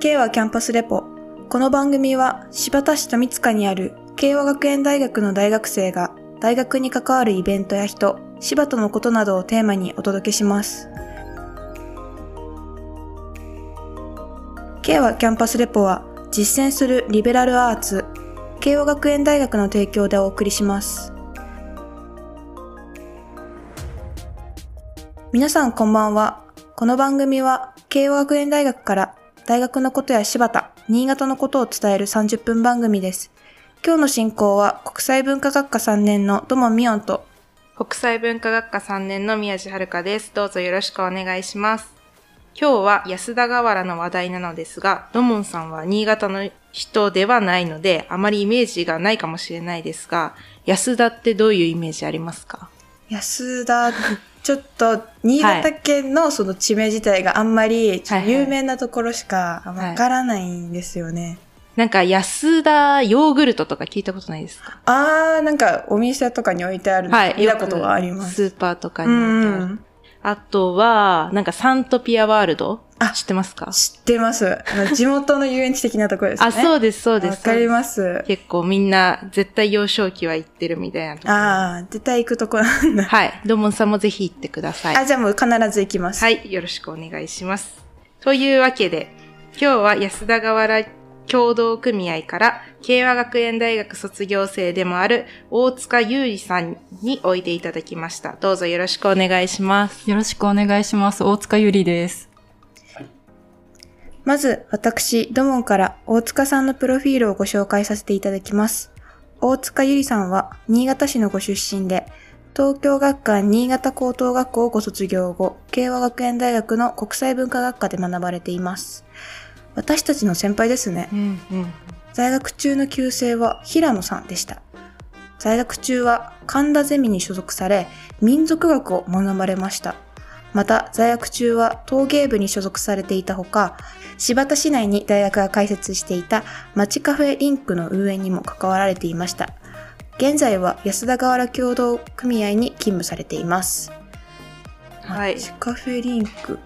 慶和キャンパスレポ。この番組は柴田市富塚にある慶和学園大学の大学生が大学に関わるイベントや人、柴田のことなどをテーマにお届けします。慶和キャンパスレポは実践するリベラルアーツ、慶和学園大学の提供でお送りします。皆さんこんばんは。この番組は慶和学園大学から大学のことや柴田、新潟のことを伝える30分番組です。今日の進行は国際文化学科3年の土門美音と国際文化学科3年の宮地遥です。どうぞよろしくお願いします。今日は安田河原の話題なのですが、土門さんは新潟の人ではないので、あまりイメージがないかもしれないですが、安田ってどういうイメージありますか？安田、ちょっと新潟県のその地名自体があんまり有名なところしかわからないんですよね。なんか安田ヨーグルトとか聞いたことないですか？あー、なんかお店とかに置いてあるのはい。見たことがあります。スーパーとかに置いてある。うんあとは、なんかサントピアワールド？あ知ってますか？知ってます。地元の遊園地的なところですね。あ、そうです、そうです。わかります。結構みんな絶対幼少期は行ってるみたいなところ。あー、絶対行くとこなんだ。はい。ドモンさんもぜひ行ってください。あ、じゃあもう必ず行きます。はい。よろしくお願いします。というわけで、今日は安田河原協同組合から、慶和学園大学卒業生でもある大塚優里さんにおいでいただきました。どうぞよろしくお願いします。よろしくお願いします。大塚ゆりです。まず、私、ドモンから大塚さんのプロフィールをご紹介させていただきます。大塚ゆりさんは、新潟市のご出身で、東京学館新潟高等学校をご卒業後、慶和学園大学の国際文化学科で学ばれています。私たちの先輩ですね。うんうん。在学中の旧姓は平野さんでした。在学中は神田ゼミに所属され、民族学を学ばれました。また、在学中は陶芸部に所属されていたほか、柴田市内に大学が開設していた町カフェリンクの運営にも関わられていました。現在は安田河原協同組合に勤務されています。はい。町カフェリンク。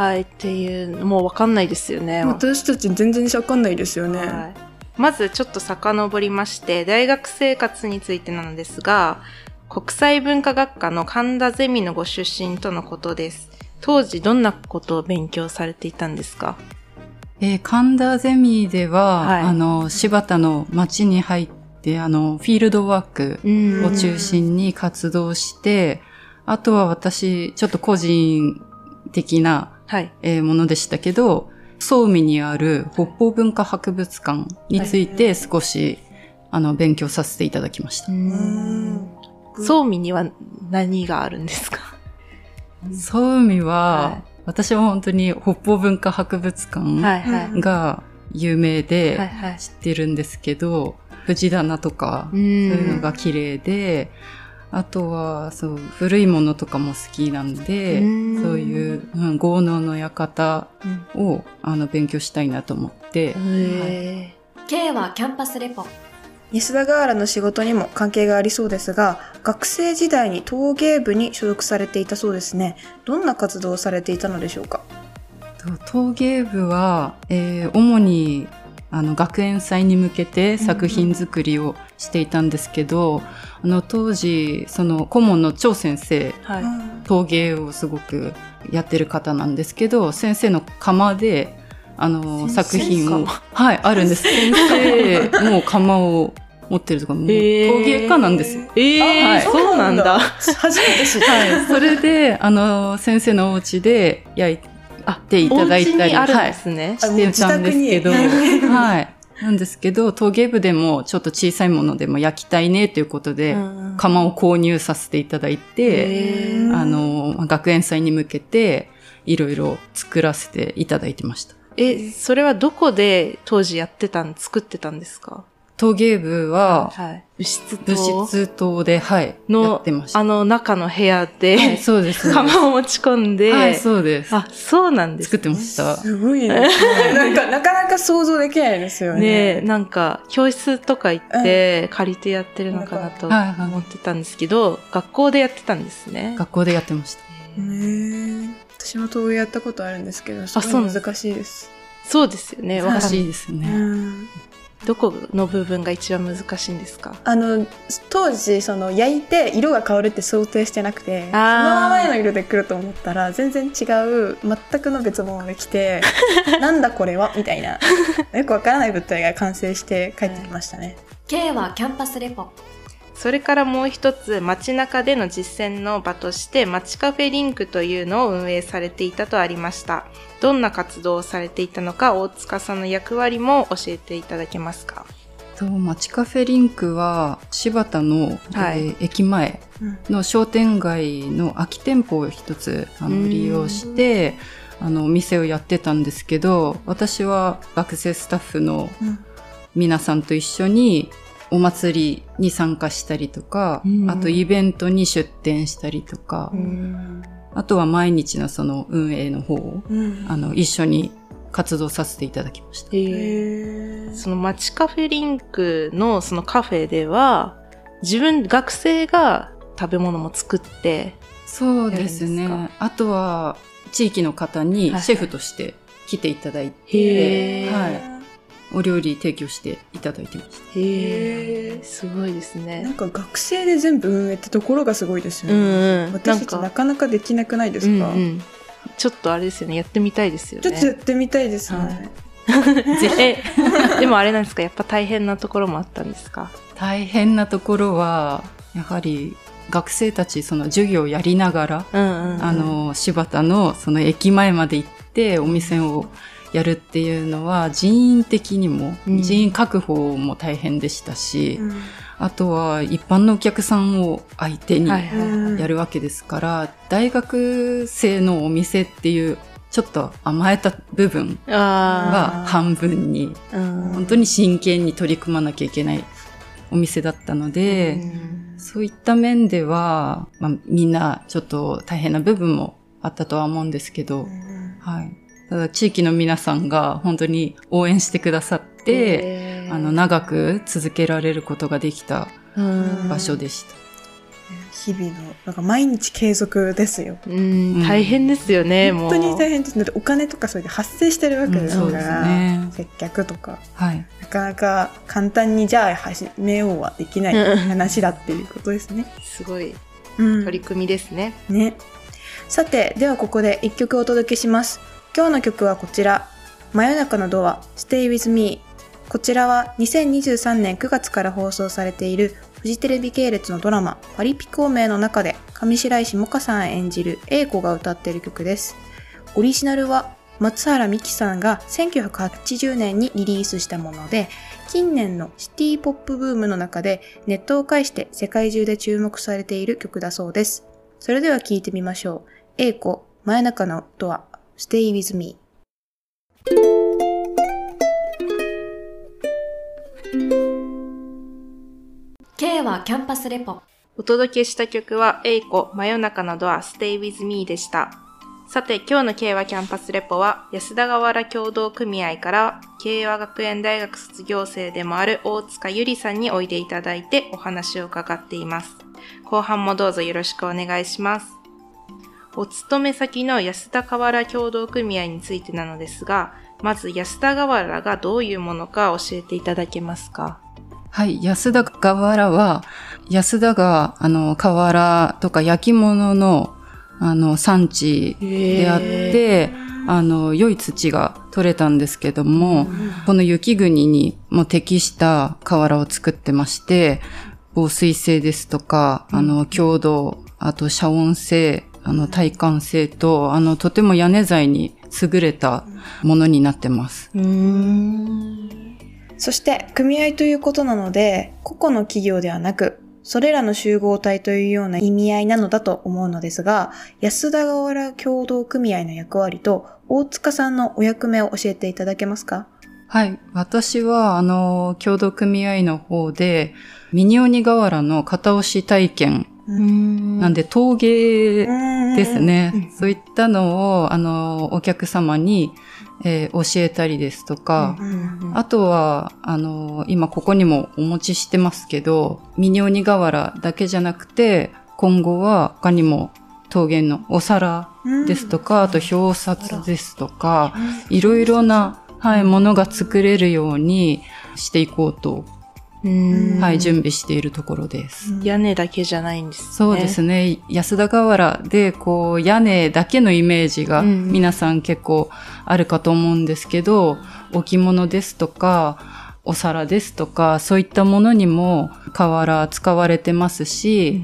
はい。っていう、もうわかんないですよね。私たち全然わかんないですよね。はいまずちょっと遡りまして、大学生活についてなのですが、国際文化学科の神田ゼミのご出身とのことです。当時どんなことを勉強されていたんですか？えー神田ゼミでは、はいあの、柴田の町に入って、あの、フィールドワークうんを中心に活動して、あとは私、ちょっと個人的な、はい。えーものでしたけど、総海にある北方文化博物館について少し、あの、勉強させていただきました。ん総味には何があるんですか？総海は、はい私は本当に北方文化博物館はいはい。が有名で、はいはい。知ってるんですけど、藤棚とか、うそういうのん。が綺麗で、あとは、そう、古いものとかも好きなんで、うん。そういう、うん、豪農の館うん。を、あの、勉強したいなと思って、へ K はキャンパスレポ。安田河原の仕事にも関係がありそうですが、学生時代に陶芸部に所属されていたそうですね。どんな活動をされていたのでしょうか？と陶芸部は、えー主に、あの、学園祭に向けて作品作りをしていたんですけど、あの、当時、その、顧問の張先生ーはい。陶芸をすごくやってる方なんですけど、先生の窯で、あの、先作品を、はい、あるんです。先生も窯を持ってるとか、もう陶芸家なんですよ。ええはいそうなんだ。初めて知った。はい、それで、あの、先生のお家で焼いていただいたり、お家にあるんはい、ですね。してたんですけど、はい。なんですけど、陶芸部でもちょっと小さいものでも焼きたいねということで、うん窯を購入させていただいて、あの、学園祭に向けて、いろいろ作らせていただいてました。え、それはどこで当時やってたん、作ってたんですか？陶芸部は、はい。物質物棟？質棟で、はい、やのってまし、た。あの中の部屋で、はい、そうです。釜を持ち込んで、はい、そうです。あ、そうなんです作ってました。すごいね。なんか、なかなか想像できないですよね。ねえ、なんか、教室とか行って、借りてやってるのかなと思ってたんですけど、学校でやってたんですね。学校でやってました。ねえ私も陶芸やったことあるんですけど、すごい難しいです。そうですよね。わ難。しいですね。うんどこの部分が一番難しいんですか？あの当時その焼いて色が変わるって想定してなくてそのあーままの色で来ると思ったら全然違う全くの別物で来て なんだこれは？みたいなよくわからない物体が完成して帰ってきましたね。K はキャンパスレポ。それからもう一つ、街中での実践の場として、街カフェリンクというのを運営されていたとありました。どんな活動をされていたのか、大塚さんの役割も教えていただけますか？と街カフェリンクは柴田の、はい。えー駅前うん。の商店街の空き店舗を一つあうん。の利用してあのお店をやってたんですけど私は学生スタッフのうん。皆さんと一緒にお祭りに参加したりとか、うん。あとイベントに出店したりとか、あとは毎日のその運営の方をうん。あの一緒に活動させていただきました。その街カフェリンクのそのカフェでは、自分、学生が食べ物も作って、そうですね。あとは地域の方にシェフとして来ていただいて、はい、お料理提供していただいてました。へへーすごいですなんね。か学生で全部運営ってところがすごいですようんね。うん。私たちなかなかできなくないですか、うんうんちょっとあれですよね、やってみたいですよね。ちょっとやってみたいですね。ぜひ。でもあれなんですか、やっぱ大変なところもあったんですか？大変なところは、やはり学生たちその授業をやりながら、うんうんうん。あ、の、柴田のその駅前まで行ってお店をやるっていうのは人員的にも、うん。人員確保も大変でしたし、うん。あとは一般のお客さんを相手にはいはい。うんやるわけですから、大学生のお店っていうちょっと甘えた部分あが半分に。本当に真剣に取り組まなきゃいけないお店だったので、そういった面では、まあ、みんなちょっと大変な部分もあったとは思うんですけど、はい。ただ地域の皆さんが本当に応援してくださって、あの、長く続けられることができたうん場所でした。日々の、なんか毎日継続ですよ。うん、大変ですよね、もう。本当に大変です。だってお金とかそれで発生してるわけですから、ね接客とか、はい。なかなか簡単にじゃあ始めようはできないうん話だっていうことですね。すごいうん取り組みですね。ね。さて、ではここで一曲お届けします。今日の曲はこちら。真夜中のドア、Stay with me。こちらは2023年9月から放送されているフジテレビ系列のドラマ、パリピ孔明の中で上白石萌歌さん演じる英子が歌っている曲です。オリジナルは松原美樹さんが1980年にリリースしたもので、近年のシティポップブームの中でネットを介して世界中で注目されている曲だそうです。それでは聴いてみましょう。英子、真夜中のドア、Stay with me。K はキャンパスレポ。お届けした曲は、エイコ、真夜中のドア、Stay with me でした。さて、今日の慶和キャンパスレポは、安田川原協同組合から、慶和学園大学卒業生でもある大塚ゆりさんにおいでいただいてお話を伺っています。後半もどうぞよろしくお願いします。お勤め先の安田河原協同組合についてなのですが、まず安田河原がどういうものか教えていただけますか？はい。安田河原は、安田が、あの、河原とか焼き物の、あの、産地であって、あの、良い土が取れたんですけども、この雪国にも適した河原を作ってまして、防水性ですとか、あの、強度、あと遮音性、あの、耐寒性と、あの、とても屋根材に優れたものになってます。そして、組合ということなので、個々の企業ではなく、それらの集合体というような意味合いなのだと思うのですが、安田河原協同組合の役割と、大塚さんのお役目を教えていただけますか？はい。私は、あの、共同組合の方で、ミニオニ河原の片押し体験、なんで陶芸ですね。そういったのを、あの、お客様に、えー教えたりですとか、うん。あとは、あの、今ここにもお持ちしてますけど、ミニオニ河原だけじゃなくて、今後は他にも陶芸のお皿ですとか、あと表札ですとか、いろいろなはい、ものが作れるようにしていこうと、うんはい、準備しているところです。屋根だけじゃないんですね。そうですね。安田河原で、こう、屋根だけのイメージがうん皆さん結構あるかと思うんですけど、置物ですとか、お皿ですとか、そういったものにも瓦使われてますし、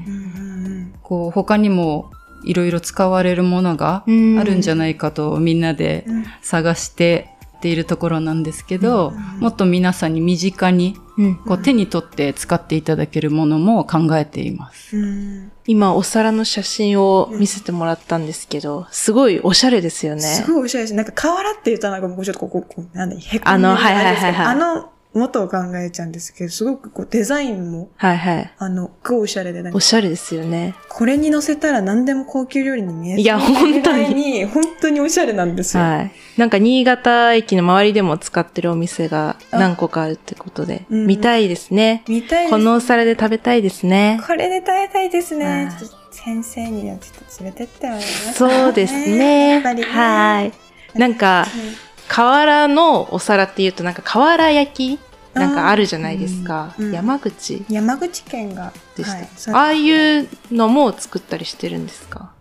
こう、他にもいろいろ使われるものがあうんるんじゃないかとみんなでうん探してっているところなんですけど、うんもっと皆さんに身近にうんこう手に取って使っていただけるものも考えています。うん今、お皿の写真を見せてもらったんですけど、すごいおしゃれですよね。すごいおしゃれです。なんか、瓦って言ったらなんかもうちょっとここ、こう、なんだ、へこんでるあのはいはいはいはいあの、元を考えちゃうんですけど、すごくこう、デザインも、はいはい。あの、すごいおしゃれで、なんかおしゃれですよね。これに乗せたら何でも高級料理に見えそういや本当に本当におしゃれなんですよ。はい。なんか、新潟駅の周りでも使ってるお店が何個かあるってことで、うん見たいですね。見たいですこのお皿で食べたいですね。これで食べたいですはいね。先生にはちょっと連れてってもらいますそうですね。やっぱりねはい。なんか、瓦のお皿っていうとなんか瓦焼きなんかあるじゃないですか。うんうん。山口。山口県が、でした。はい。ああいうのも作ったりしてるんですか？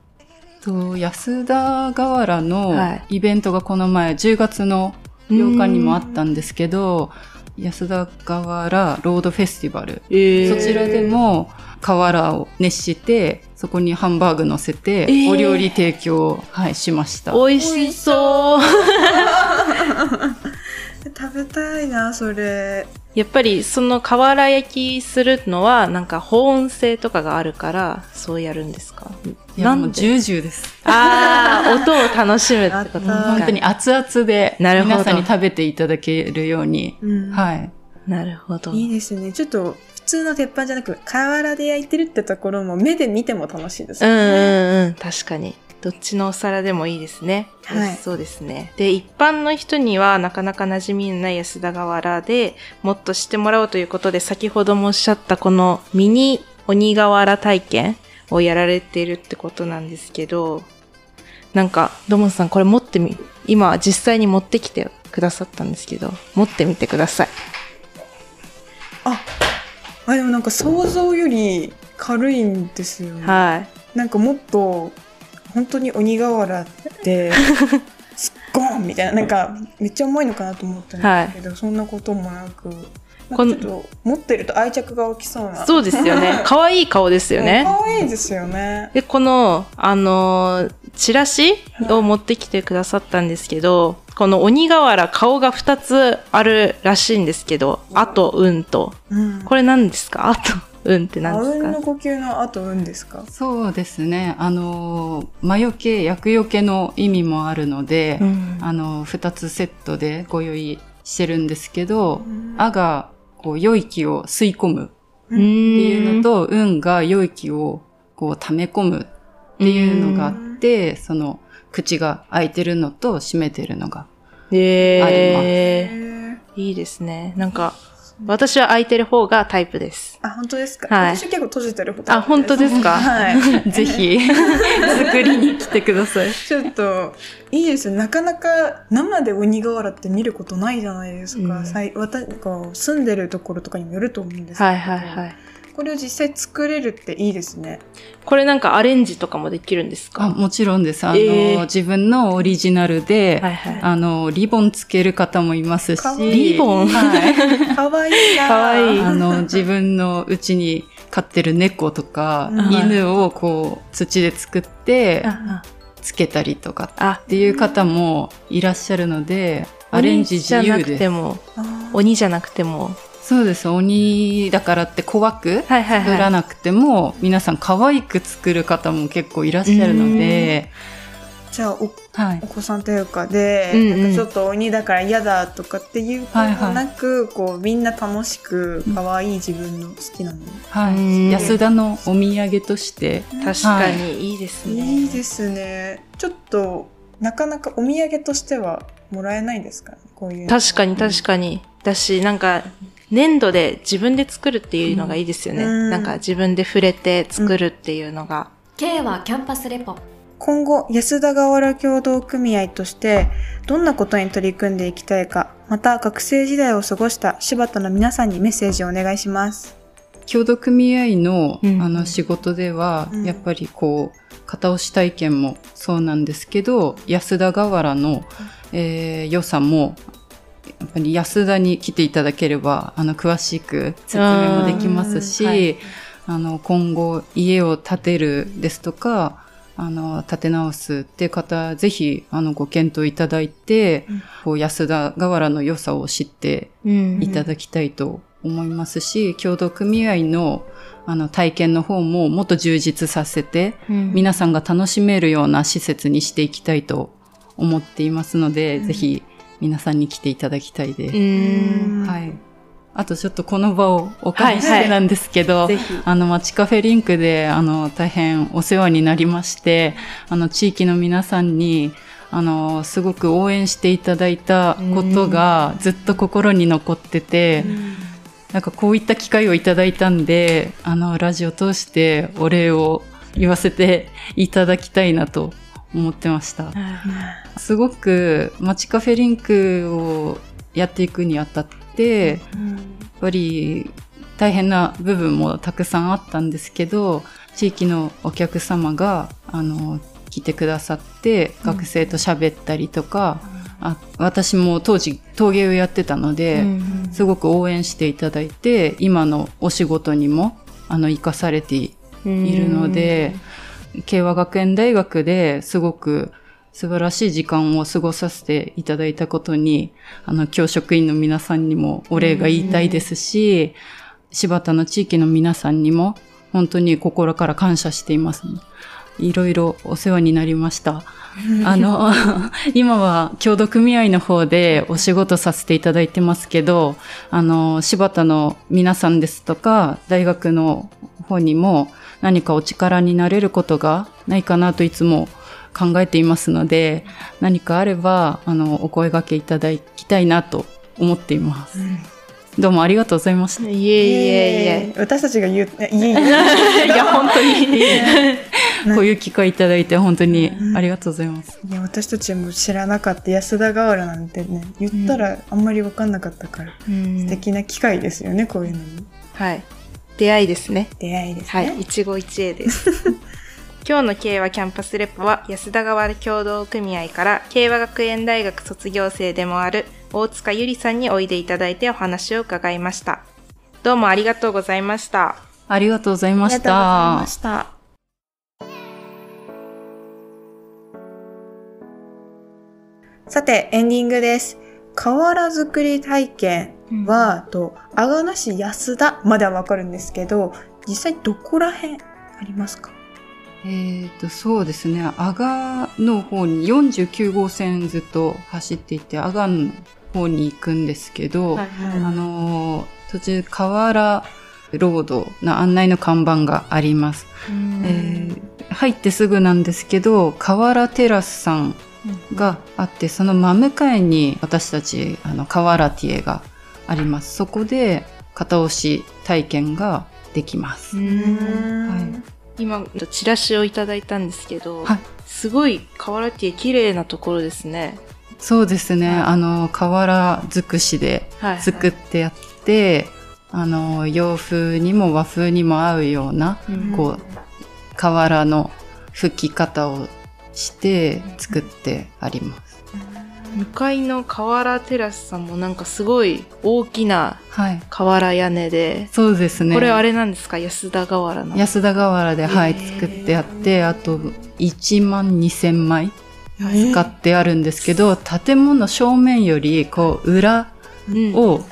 と安田河原のはい。イベントがこの前10月の8日にもあったんですけど、安田河原ロードフェスティバル、えそちらでも瓦を熱してそこにハンバーグ乗せてえー。お料理提供、はい、しました。美味しそう。食べたいな、それ。やっぱりその瓦焼きするのはなんか保温性とかがあるからそうやるんですか？いやもうなんで？ジュージューです。ああ、音を楽しむってことですあか本当に熱々でなるほど皆さんに食べていただけるように、うんはい。なるほど。いいですね。ちょっと、普通の鉄板じゃなく、瓦で焼いてるってところも目で見ても楽しいですうん。うんうん、確かに。どっちのお皿でもいいですね。はいそうですね。で、一般の人にはなかなか馴染みのない安田瓦でもっと知ってもらおうということで、先ほどもおっしゃったこのミニ鬼瓦体験をやられているってことなんですけど、なんか、ドモンさんこれ持ってみ、今実際に持ってきてくださったんですけど、持ってみてください。あ、あ、でもなんか想像より軽いんですよね。はい。なんかもっと、本当に鬼瓦って、スッゴーンみたいな、なんかめっちゃ重いのかなと思ったんですけど、そんなこともなく、ちょっと持ってると愛着が起きそうな。そうですよね。可愛い顔ですよね。可愛いですよね。で、この、あのーチラシを持ってきてくださったんですけど、この鬼瓦顔が2つあるらしいんですけど、あと、うんと。うん。これ何ですか？あと、うんってあ何ですか？うんの呼吸の後うんですか？そうですね。あの、魔除け、厄除けの意味もあるので、うんあの、二つセットでご用意してるんですけど、うんあが、こう、良い気を吸い込むっうていうのん。と、うんが良い気を、こう、溜め込むっていうのがあって、その、口が開いてるのと閉めてるのが。えへー、いいですね。なんか、私は空いてる方がタイプです。あ、本当ですか、はい私は結構閉じてる方あ本当ですか？はい。ぜひ、作りに来てください。ちょっと、いいですよ。なかなか生で鬼瓦って見ることないじゃないですか。うんさいわたこう住んでるところとかにもよると思うんですけど。はいはいはい。これを実際作れるっていいですね。これなんかアレンジとかもできるんですか？あもちろんです。あの、えー自分のオリジナルで、はいはい。あの、リボンつける方もいますし、リボン？はい。かわいいなかわいいあの、自分のうちに飼ってる猫とか、うん犬をこう、土で作って、あつけたりとかあ、っていう方もいらっしゃるので、アレンジ自鬼じゃなく由です。ても、鬼じゃなくても。そうです。鬼だからって怖くはいはい作らなくても、皆さん可愛く作る方も結構いらっしゃるので、じゃあお、はいお。子さんというかで、うんうんなんかちょっと鬼だから嫌だとかっていうことはいはいなく、こう、みんな楽しく、可愛い自分の好きなもの。はうんい。安田のお土産として、確かにいいですね。いいですね。ちょっと、なかなかお土産としてはもらえないですかこういうの。確かに確かに。だし、なんか、粘土で自分で作るっていうのがいいですよね。うんなんか自分で触れて作るっていうのが。K はキャンパスレポ今後、安田河原協同組合として、どんなことに取り組んでいきたいか、また学生時代を過ごした柴田の皆さんにメッセージをお願いします。協同組合の,、うんあの仕事では、うんやっぱりこう片押し体験もそうなんですけど安田河原の、えー良さもやっぱり安田に来ていただければあの詳しく説明もできますし、うんはい。あの今後家を建てるですとかあの建て直すっていう方ぜひあのご検討いただいて、うん。こう安田河原の良さを知ってうんいただきたいと思いますし、協同組合のあの体験の方ももっと充実させて、うん。皆さんが楽しめるような施設にしていきたいと思っていますので、うん。ぜひ皆さんに来ていただきたいです。うんはい。あとちょっとこの場をお借りしてなんですけど、ぜひ。あの、街カフェリンクで、あの、大変お世話になりまして、あの、地域の皆さんに、あの、すごく応援していただいたことがずっと心に残ってて、なんかこういった機会をいただいたんで、あの、ラジオ通してお礼を言わせていただきたいなと思ってました。すごく街カフェリンクをやっていくにあたって、やっぱり大変な部分もたくさんあったんですけど、地域のお客様が、あの、来てくださって、学生と喋ったりとか、あ私も当時陶芸をやってたので、すごく応援していただいて、今のお仕事にも、あの、活かされているので、慶和学園大学ですごく素晴らしい時間を過ごさせていただいたことに、あの、教職員の皆さんにもお礼が言いたいですし、柴田の地域の皆さんにも本当に心から感謝しています。いろいろお世話になりました。あの、今は協同組合の方でお仕事させていただいてますけど、あの、柴田の皆さんですとか、大学の方にも何かお力になれることがないかなといつも考えていますので、何かあれば、あの、お声掛けいただきたいなと思っています。どうもありがとうございました。いえいえいえ。私たちが言う、いえいえ。い や、本当に。こういう機会いただいて本当にありがとうございます。いや、私たちも知らなかった安田河原なんてね、言ったらあんまりわかんなかったから、素敵な機会ですよね、こういうのに。はい。出会いですね。出会いですね。はい。一期一会です。今日の慶和キャンパスレポは安田川協同組合から慶和学園大学卒業生でもある大塚ゆりさんにおいでいただいてお話を伺いました。どうもありがとうございました。ありがとうございましありがとうございたま。した。さて、エンディングです。瓦作り体験は、と、阿賀野市安田まではわかるんですけど、実際どこら辺ありますか？えっ、と、そうですね。阿賀の方に49号線ずっと走っていて、阿賀の方に行くんですけど、はいあのー途中、河原ロードの案内の看板があります。えー入ってすぐなんですけど、河原テラスさんがあって、その真向かいに私たち、あの、河原ティエがあります。そこで、片押し体験ができます。うん今、チラシをいただいたんですけど、はいすごい河原ティエ綺麗なところですね。そうですね。はいあの、瓦尽くしではい。作ってやって、あの、洋風にも和風にも合うような、うんこう、瓦の吹き方をして作ってあります。向かいの河原テラスさんもなんかすごい大きなはい。瓦屋根で、そうですね。これあれなんですか？安田瓦の。安田瓦で、はい、作ってあって、あと、1万2000枚え使ってあるんですけど、建物正面より、こう、裏うんを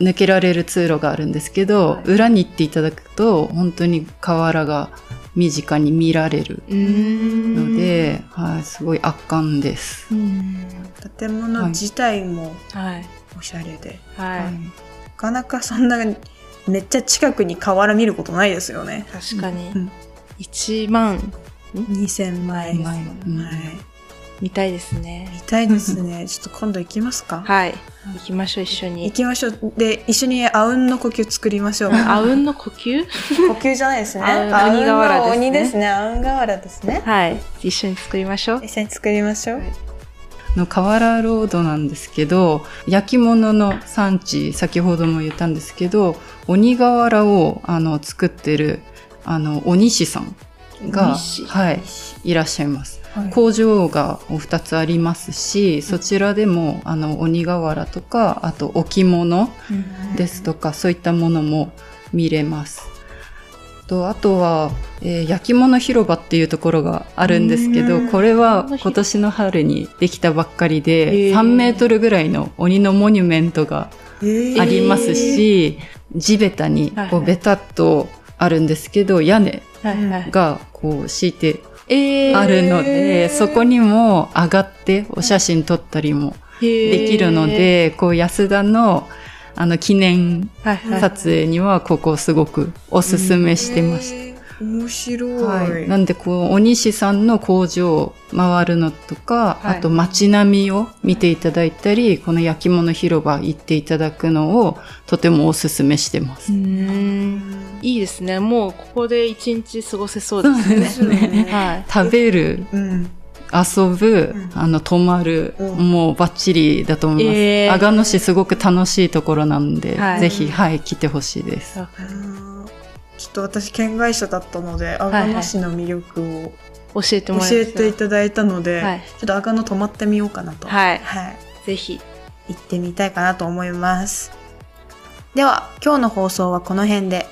抜けられる通路があるんですけど、はい裏に行っていただくと本当に瓦が身近に見られるうーんので、はい、すごい圧巻です。うん建物自体もはい。おしゃれで、はい。はいなかなかそんなめっちゃ近くに瓦見ることないですよね。確かに。うん1万2000枚。はい。みたいですね。見たいですね。ちょっと今度行きますか。はい。行きましょう、一緒行に。きましょう。で、一緒にあうんの呼吸作りましょう。あうんの呼吸？呼吸じゃないですね。あうん瓦ですねの鬼ですね。あうん瓦ですね。はい。一緒に作りましょう。一緒に作りましょう。の河原ロードなんですけど焼き物の産地先ほども言ったんですけど鬼瓦をあの作ってるあの鬼師さんがはい、いらっしゃいます。はい。工場がお二つありますしそちらでもあの鬼瓦とかあと置物ですとかそういったものも見れます。とあとは、えー焼き物広場っていうところがあるんですけどうん。これは今年の春にできたばっかりへでー。3メートルぐらいの鬼のモニュメントがありますし、地べたにはいはい。こうベタっとあるんですけど屋根はいはい。がこう敷いてえあるのへで、ーそこにも上がってお写真撮ったりもでできるの、で、こう安田のあの記念。撮影にはここすごくおすすめしてましへー面白い。た。はい。なんでこう、鬼師さんの工場を回るのとか、はいあと街並みを見ていただいたり、この焼き物広場行っていただくのをとてもおすすめしてます。うーん。いいですね。もうここで一日過ごせそうですね。はい。食べる、うん。遊ぶ、うんあの、泊まる、うんもうバッチリだと思います。えー阿賀野市すごく楽しいところなんで、はいぜひ、はい、来てほしいです。ちょっと私県外者だったので、阿賀野市の魅力を教えても教らいますえていただいたので、はいちょっと阿賀野泊まってみようかなと。はいはい。ぜひ。行ってみたいかなと思います。では、今日の放送はこの辺で。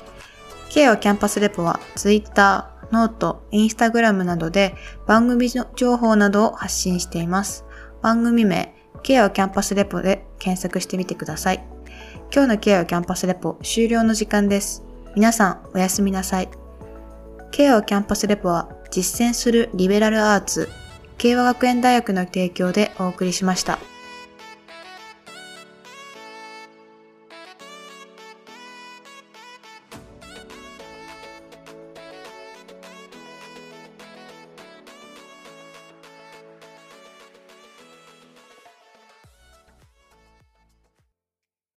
ケアキャンパスレポは Twitter、ノート、Instagram などで番組の情報などを発信しています。番組名、敬和キャンパスレポで検索してみてください。今日の敬和キャンパスレポ終了の時間です。皆さんおやすみなさい。敬和キャンパスレポは実践するリベラルアーツ、慶和学園大学の提供でお送りしました。